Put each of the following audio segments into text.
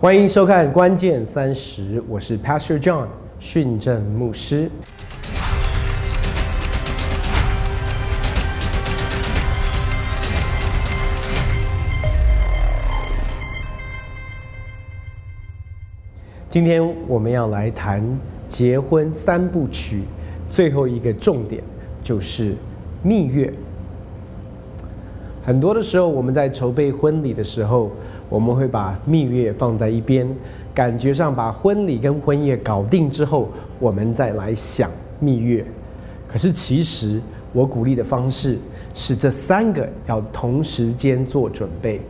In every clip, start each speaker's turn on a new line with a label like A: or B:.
A: 欢迎收看《关键三十》，我是 Pastor John 训正牧师。今天我们要来谈结婚三部曲，最后一个重点就是蜜月。很多的时候，我们在筹备婚礼的时候，我们会把蜜月放在一边，感觉上把婚礼跟婚宴搞定之后，我们再来想蜜月。可是其实我鼓励的方式是这三个要同时间做准备。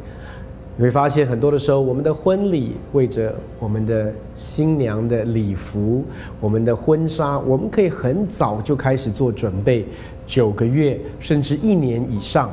A: 你会发现很多的时候，我们的婚礼为着我们的新娘的礼服、我们的婚纱，我们可以很早就开始做准备，九个月甚至一年以上。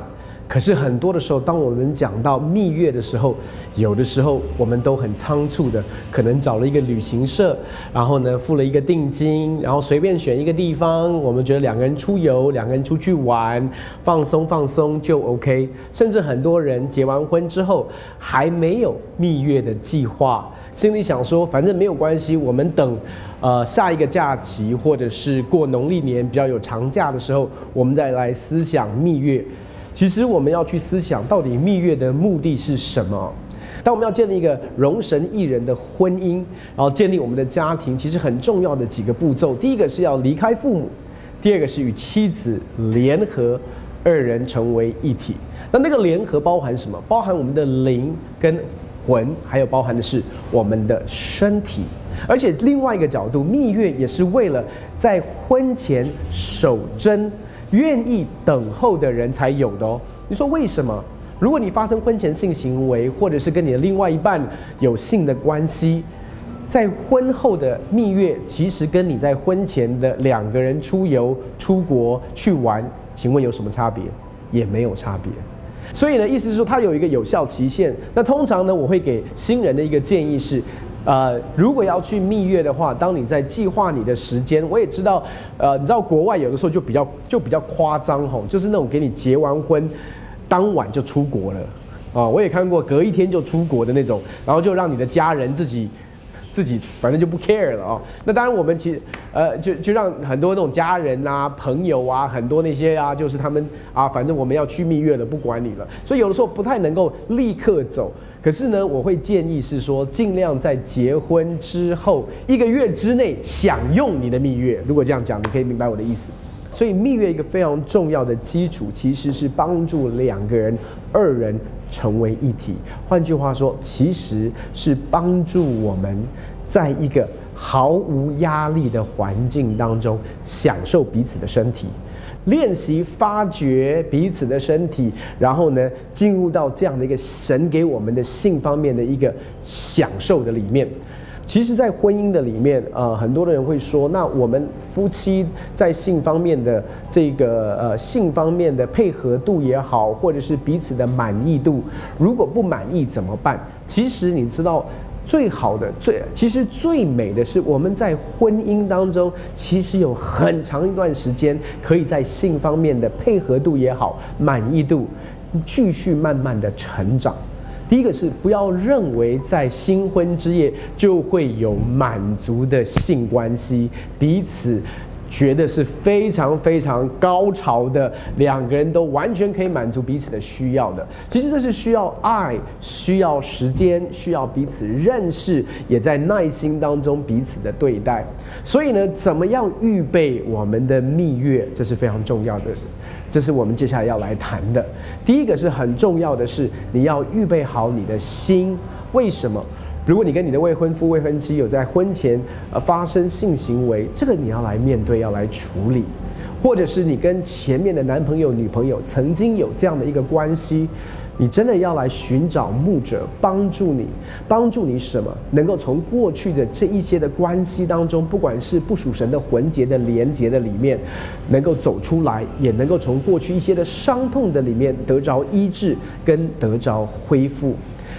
A: 可是很多的时候，当我们讲到蜜月的时候，有的时候我们都很仓促的，可能找了一个旅行社，然后呢付了一个定金，然后随便选一个地方，我们觉得两个人出游，两个人出去玩，放松放松就 OK。甚至很多人结完婚之后还没有蜜月的计划，心里想说反正没有关系，我们等呃下一个假期或者是过农历年比较有长假的时候，我们再来思想蜜月。其实我们要去思想，到底蜜月的目的是什么？当我们要建立一个容神一人的婚姻，然后建立我们的家庭，其实很重要的几个步骤，第一个是要离开父母，第二个是与妻子联合，二人成为一体。那那个联合包含什么？包含我们的灵跟魂，还有包含的是我们的身体。而且另外一个角度，蜜月也是为了在婚前守贞。愿意等候的人才有的哦。你说为什么？如果你发生婚前性行为，或者是跟你的另外一半有性的关系，在婚后的蜜月，其实跟你在婚前的两个人出游、出国去玩，请问有什么差别？也没有差别。所以呢，意思是说它有一个有效期限。那通常呢，我会给新人的一个建议是。呃，如果要去蜜月的话，当你在计划你的时间，我也知道，呃，你知道国外有的时候就比较就比较夸张吼，就是那种给你结完婚，当晚就出国了，啊，我也看过隔一天就出国的那种，然后就让你的家人自己。自己反正就不 care 了哦。那当然，我们其实呃，就就让很多那种家人啊、朋友啊，很多那些啊，就是他们啊，反正我们要去蜜月了，不管你了。所以有的时候不太能够立刻走。可是呢，我会建议是说，尽量在结婚之后一个月之内享用你的蜜月。如果这样讲，你可以明白我的意思。所以蜜月一个非常重要的基础，其实是帮助两个人、二人。成为一体，换句话说，其实是帮助我们在一个毫无压力的环境当中享受彼此的身体，练习发掘彼此的身体，然后呢，进入到这样的一个神给我们的性方面的一个享受的里面。其实，在婚姻的里面，呃，很多的人会说，那我们夫妻在性方面的这个呃性方面的配合度也好，或者是彼此的满意度，如果不满意怎么办？其实你知道，最好的最其实最美的是我们在婚姻当中，其实有很长一段时间可以在性方面的配合度也好，满意度继续慢慢的成长。第一个是不要认为在新婚之夜就会有满足的性关系，彼此觉得是非常非常高潮的，两个人都完全可以满足彼此的需要的。其实这是需要爱，需要时间，需要彼此认识，也在耐心当中彼此的对待。所以呢，怎么样预备我们的蜜月，这是非常重要的。这是我们接下来要来谈的。第一个是很重要的是，你要预备好你的心。为什么？如果你跟你的未婚夫、未婚妻有在婚前呃发生性行为，这个你要来面对，要来处理；或者是你跟前面的男朋友、女朋友曾经有这样的一个关系。你真的要来寻找牧者帮助你，帮助你什么？能够从过去的这一些的关系当中，不管是不属神的魂结的连结的里面，能够走出来，也能够从过去一些的伤痛的里面得着医治跟得着恢复。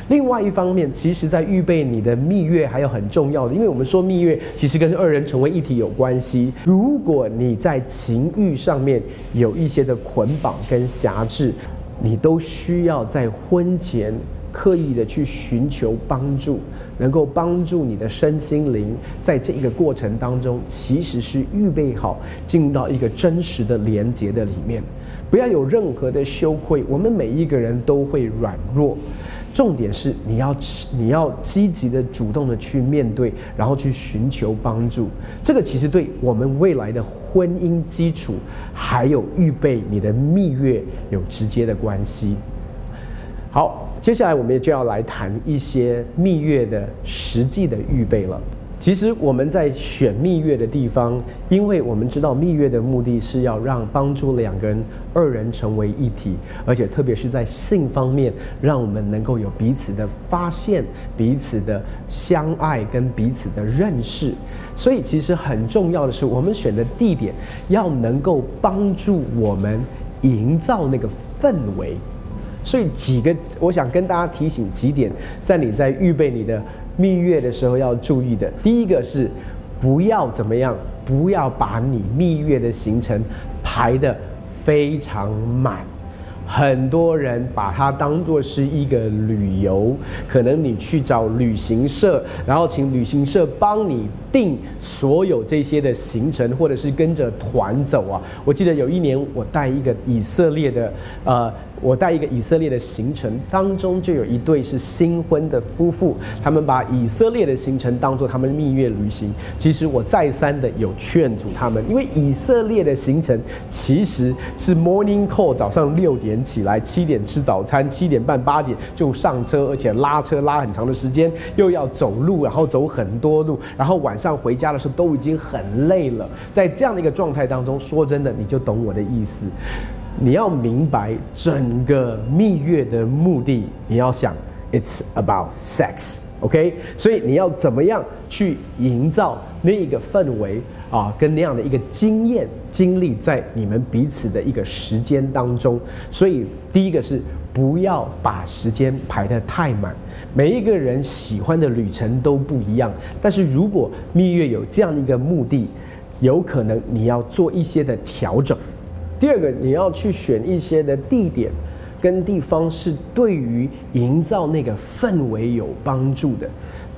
A: 另外一方面，其实在预备你的蜜月还有很重要的，因为我们说蜜月其实跟二人成为一体有关系。如果你在情欲上面有一些的捆绑跟辖制。你都需要在婚前刻意的去寻求帮助，能够帮助你的身心灵，在这一个过程当中，其实是预备好进入到一个真实的连接的里面，不要有任何的羞愧。我们每一个人都会软弱，重点是你要你要积极的、主动的去面对，然后去寻求帮助。这个其实对我们未来的婚姻基础，还有预备你的蜜月有直接的关系。好，接下来我们就要来谈一些蜜月的实际的预备了。其实我们在选蜜月的地方，因为我们知道蜜月的目的是要让帮助两个人二人成为一体，而且特别是在性方面，让我们能够有彼此的发现、彼此的相爱跟彼此的认识。所以其实很重要的是，我们选的地点要能够帮助我们营造那个氛围。所以几个，我想跟大家提醒几点，在你在预备你的蜜月的时候要注意的。第一个是，不要怎么样，不要把你蜜月的行程排得非常满。很多人把它当做是一个旅游，可能你去找旅行社，然后请旅行社帮你定所有这些的行程，或者是跟着团走啊。我记得有一年我带一个以色列的，呃。我带一个以色列的行程，当中就有一对是新婚的夫妇，他们把以色列的行程当做他们蜜月旅行。其实我再三的有劝阻他们，因为以色列的行程其实是 morning call，早上六点起来，七点吃早餐，七点半八点就上车，而且拉车拉很长的时间，又要走路，然后走很多路，然后晚上回家的时候都已经很累了。在这样的一个状态当中，说真的，你就懂我的意思。你要明白整个蜜月的目的，你要想，it's about sex，OK？所以你要怎么样去营造那个氛围啊，跟那样的一个经验经历在你们彼此的一个时间当中。所以第一个是不要把时间排得太满，每一个人喜欢的旅程都不一样。但是如果蜜月有这样一个目的，有可能你要做一些的调整。第二个，你要去选一些的地点跟地方，是对于营造那个氛围有帮助的，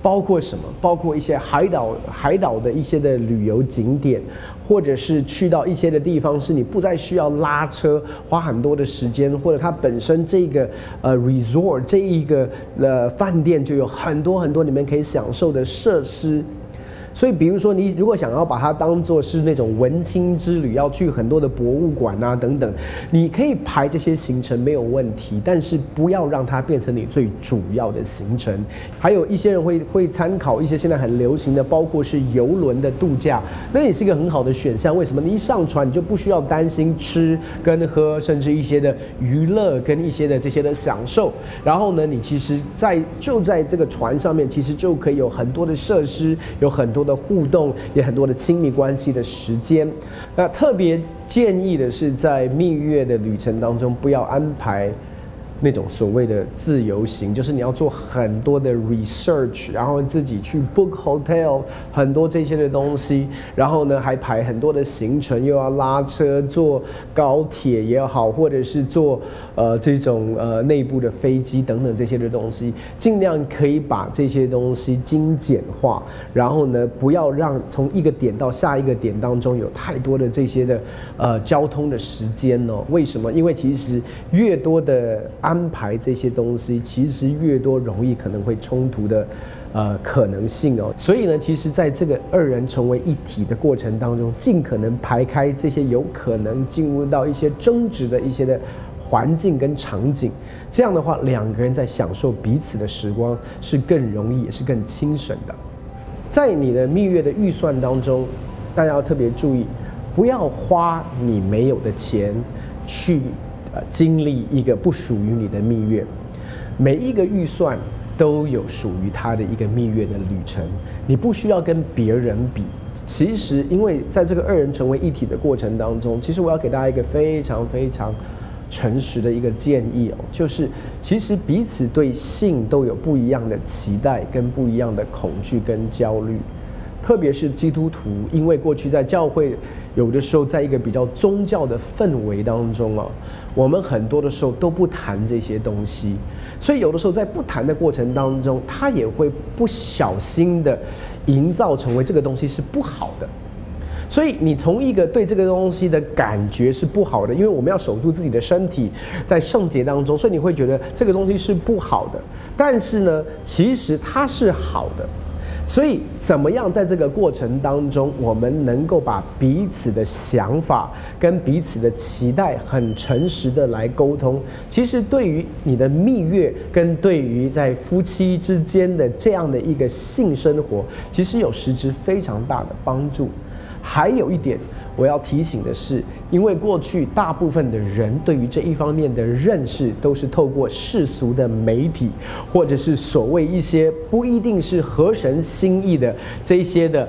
A: 包括什么？包括一些海岛、海岛的一些的旅游景点，或者是去到一些的地方，是你不再需要拉车花很多的时间，或者它本身这个呃 resort 这一个呃饭店就有很多很多你们可以享受的设施。所以，比如说，你如果想要把它当做是那种文青之旅，要去很多的博物馆啊等等，你可以排这些行程没有问题，但是不要让它变成你最主要的行程。还有一些人会会参考一些现在很流行的，包括是游轮的度假，那也是一个很好的选项。为什么？你一上船，你就不需要担心吃跟喝，甚至一些的娱乐跟一些的这些的享受。然后呢，你其实，在就在这个船上面，其实就可以有很多的设施，有很多。多的互动，也很多的亲密关系的时间。那特别建议的是，在蜜月的旅程当中，不要安排。那种所谓的自由行，就是你要做很多的 research，然后自己去 book hotel，很多这些的东西，然后呢还排很多的行程，又要拉车坐高铁也好，或者是坐呃这种呃内部的飞机等等这些的东西，尽量可以把这些东西精简化，然后呢不要让从一个点到下一个点当中有太多的这些的呃交通的时间哦。为什么？因为其实越多的。安排这些东西，其实越多容易可能会冲突的，呃，可能性哦。所以呢，其实在这个二人成为一体的过程当中，尽可能排开这些有可能进入到一些争执的一些的环境跟场景。这样的话，两个人在享受彼此的时光是更容易，也是更轻省的。在你的蜜月的预算当中，大家要特别注意，不要花你没有的钱去。经历一个不属于你的蜜月，每一个预算都有属于他的一个蜜月的旅程，你不需要跟别人比。其实，因为在这个二人成为一体的过程当中，其实我要给大家一个非常非常诚实的一个建议哦，就是其实彼此对性都有不一样的期待跟不一样的恐惧跟焦虑。特别是基督徒，因为过去在教会，有的时候在一个比较宗教的氛围当中啊，我们很多的时候都不谈这些东西，所以有的时候在不谈的过程当中，他也会不小心的营造成为这个东西是不好的。所以你从一个对这个东西的感觉是不好的，因为我们要守住自己的身体，在圣洁当中，所以你会觉得这个东西是不好的。但是呢，其实它是好的。所以怎么样在这个过程当中，我们能够把彼此的想法跟彼此的期待很诚实的来沟通，其实对于你的蜜月跟对于在夫妻之间的这样的一个性生活，其实有实质非常大的帮助。还有一点，我要提醒的是，因为过去大部分的人对于这一方面的认识，都是透过世俗的媒体，或者是所谓一些不一定是合神心意的这些的。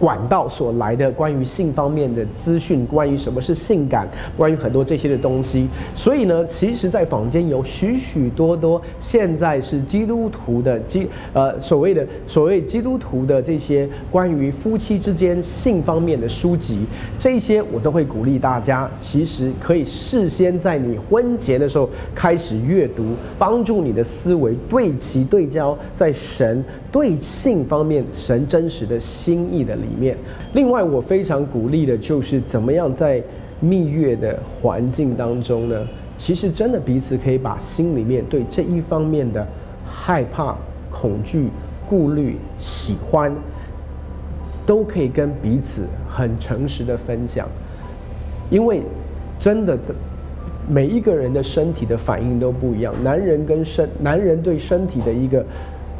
A: 管道所来的关于性方面的资讯，关于什么是性感，关于很多这些的东西。所以呢，其实，在坊间有许许多多现在是基督徒的基呃所谓的所谓基督徒的这些关于夫妻之间性方面的书籍，这些我都会鼓励大家，其实可以事先在你婚前的时候开始阅读，帮助你的思维对齐对焦，在神对性方面神真实的心意的里。面，另外我非常鼓励的就是怎么样在蜜月的环境当中呢？其实真的彼此可以把心里面对这一方面的害怕、恐惧、顾虑、喜欢，都可以跟彼此很诚实的分享，因为真的，每一个人的身体的反应都不一样，男人跟身，男人对身体的一个。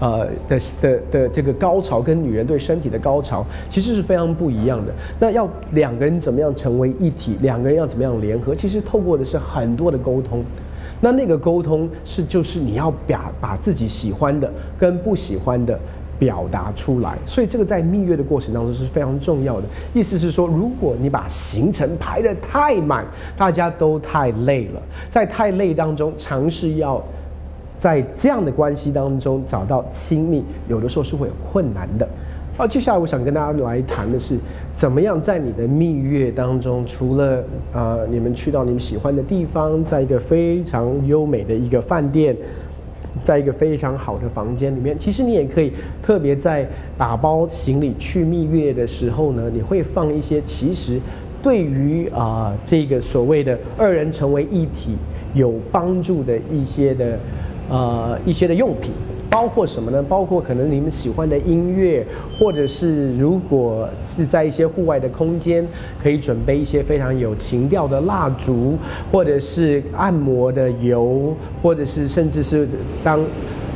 A: 呃的的的这个高潮跟女人对身体的高潮其实是非常不一样的。那要两个人怎么样成为一体？两个人要怎么样联合？其实透过的是很多的沟通。那那个沟通是就是你要表把自己喜欢的跟不喜欢的表达出来。所以这个在蜜月的过程当中是非常重要的。意思是说，如果你把行程排得太满，大家都太累了，在太累当中尝试要。在这样的关系当中找到亲密，有的时候是会有困难的。好，接下来我想跟大家来谈的是，怎么样在你的蜜月当中，除了啊你们去到你们喜欢的地方，在一个非常优美的一个饭店，在一个非常好的房间里面，其实你也可以特别在打包行李去蜜月的时候呢，你会放一些其实对于啊这个所谓的二人成为一体有帮助的一些的。呃，一些的用品，包括什么呢？包括可能你们喜欢的音乐，或者是如果是在一些户外的空间，可以准备一些非常有情调的蜡烛，或者是按摩的油，或者是甚至是当。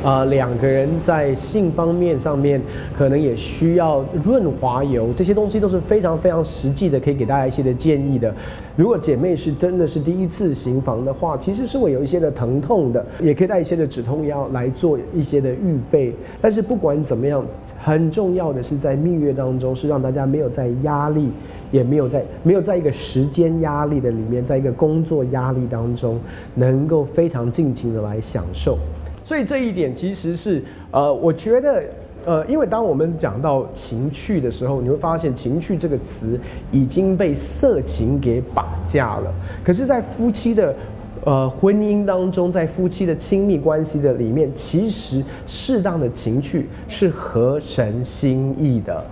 A: 啊，两个人在性方面上面可能也需要润滑油，这些东西都是非常非常实际的，可以给大家一些的建议的。如果姐妹是真的是第一次行房的话，其实是会有一些的疼痛的，也可以带一些的止痛药来做一些的预备。但是不管怎么样，很重要的是在蜜月当中是让大家没有在压力，也没有在没有在一个时间压力的里面，在一个工作压力当中，能够非常尽情的来享受。所以这一点其实是，呃，我觉得，呃，因为当我们讲到情趣的时候，你会发现“情趣”这个词已经被色情给绑架了。可是，在夫妻的，呃，婚姻当中，在夫妻的亲密关系的里面，其实适当的情趣是合神心意的。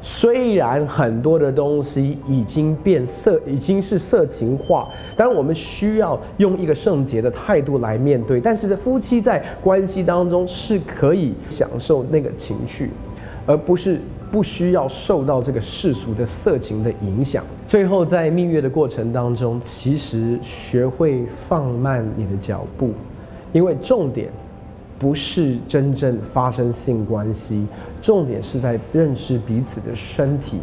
A: 虽然很多的东西已经变色，已经是色情化，但我们需要用一个圣洁的态度来面对。但是，夫妻在关系当中是可以享受那个情绪，而不是不需要受到这个世俗的色情的影响。最后，在蜜月的过程当中，其实学会放慢你的脚步，因为重点。不是真正发生性关系，重点是在认识彼此的身体，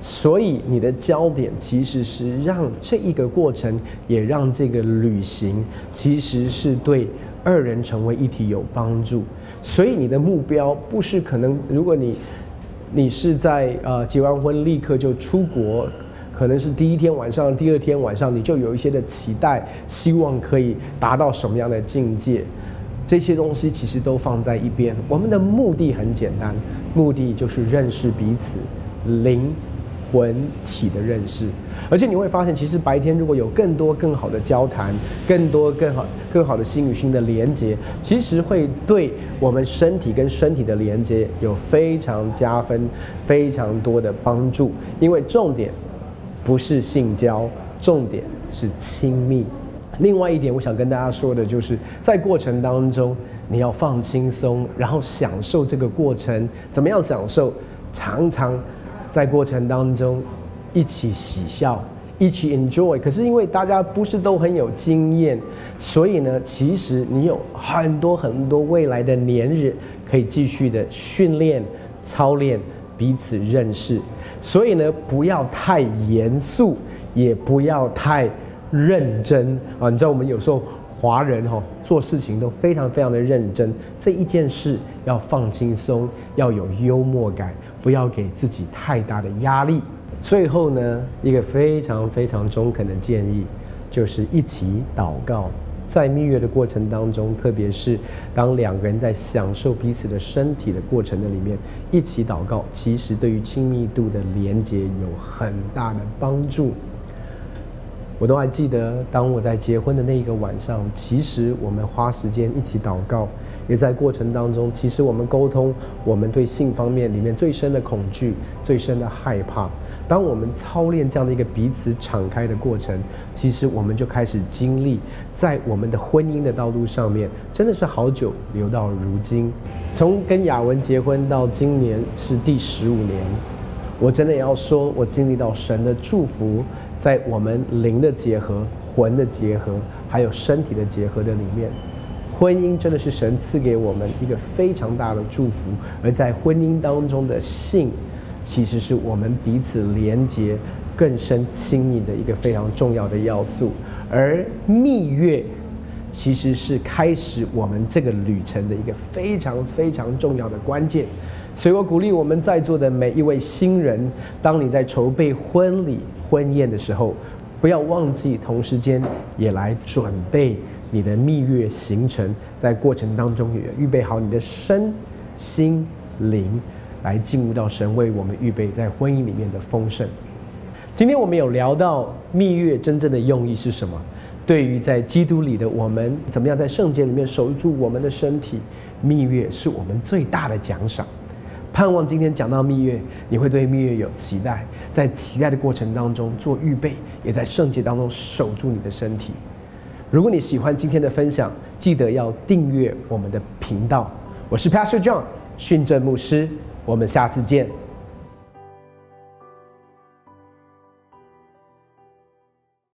A: 所以你的焦点其实是让这一个过程，也让这个旅行，其实是对二人成为一体有帮助。所以你的目标不是可能，如果你你是在呃结完婚立刻就出国，可能是第一天晚上、第二天晚上你就有一些的期待，希望可以达到什么样的境界。这些东西其实都放在一边。我们的目的很简单，目的就是认识彼此，灵。魂体的认识，而且你会发现，其实白天如果有更多更好的交谈，更多更好更好的心与心的连接，其实会对我们身体跟身体的连接有非常加分、非常多的帮助。因为重点不是性交，重点是亲密。另外一点，我想跟大家说的就是，在过程当中你要放轻松，然后享受这个过程。怎么样享受？常常。在过程当中，一起喜笑，一起 enjoy。可是因为大家不是都很有经验，所以呢，其实你有很多很多未来的年日可以继续的训练、操练彼此认识。所以呢，不要太严肃，也不要太认真啊！你知道我们有时候华人哈做事情都非常非常的认真，这一件事要放轻松，要有幽默感。不要给自己太大的压力。最后呢，一个非常非常中肯的建议，就是一起祷告。在蜜月的过程当中，特别是当两个人在享受彼此的身体的过程的里面，一起祷告，其实对于亲密度的连接有很大的帮助。我都还记得，当我在结婚的那一个晚上，其实我们花时间一起祷告，也在过程当中，其实我们沟通我们对性方面里面最深的恐惧、最深的害怕。当我们操练这样的一个彼此敞开的过程，其实我们就开始经历在我们的婚姻的道路上面，真的是好久留到如今。从跟雅文结婚到今年是第十五年，我真的要说，我经历到神的祝福。在我们灵的结合、魂的结合，还有身体的结合的里面，婚姻真的是神赐给我们一个非常大的祝福。而在婚姻当中的性，其实是我们彼此连接更深亲密的一个非常重要的要素。而蜜月，其实是开始我们这个旅程的一个非常非常重要的关键。所以我鼓励我们在座的每一位新人，当你在筹备婚礼。婚宴的时候，不要忘记同时间也来准备你的蜜月行程，在过程当中也预备好你的身心灵，来进入到神为我们预备在婚姻里面的丰盛。今天我们有聊到蜜月真正的用意是什么？对于在基督里的我们，怎么样在圣洁里面守住我们的身体？蜜月是我们最大的奖赏。盼望今天讲到蜜月，你会对蜜月有期待，在期待的过程当中做预备，也在圣洁当中守住你的身体。如果你喜欢今天的分享，记得要订阅我们的频道。我是 Pastor John 训正牧师，我们下次见。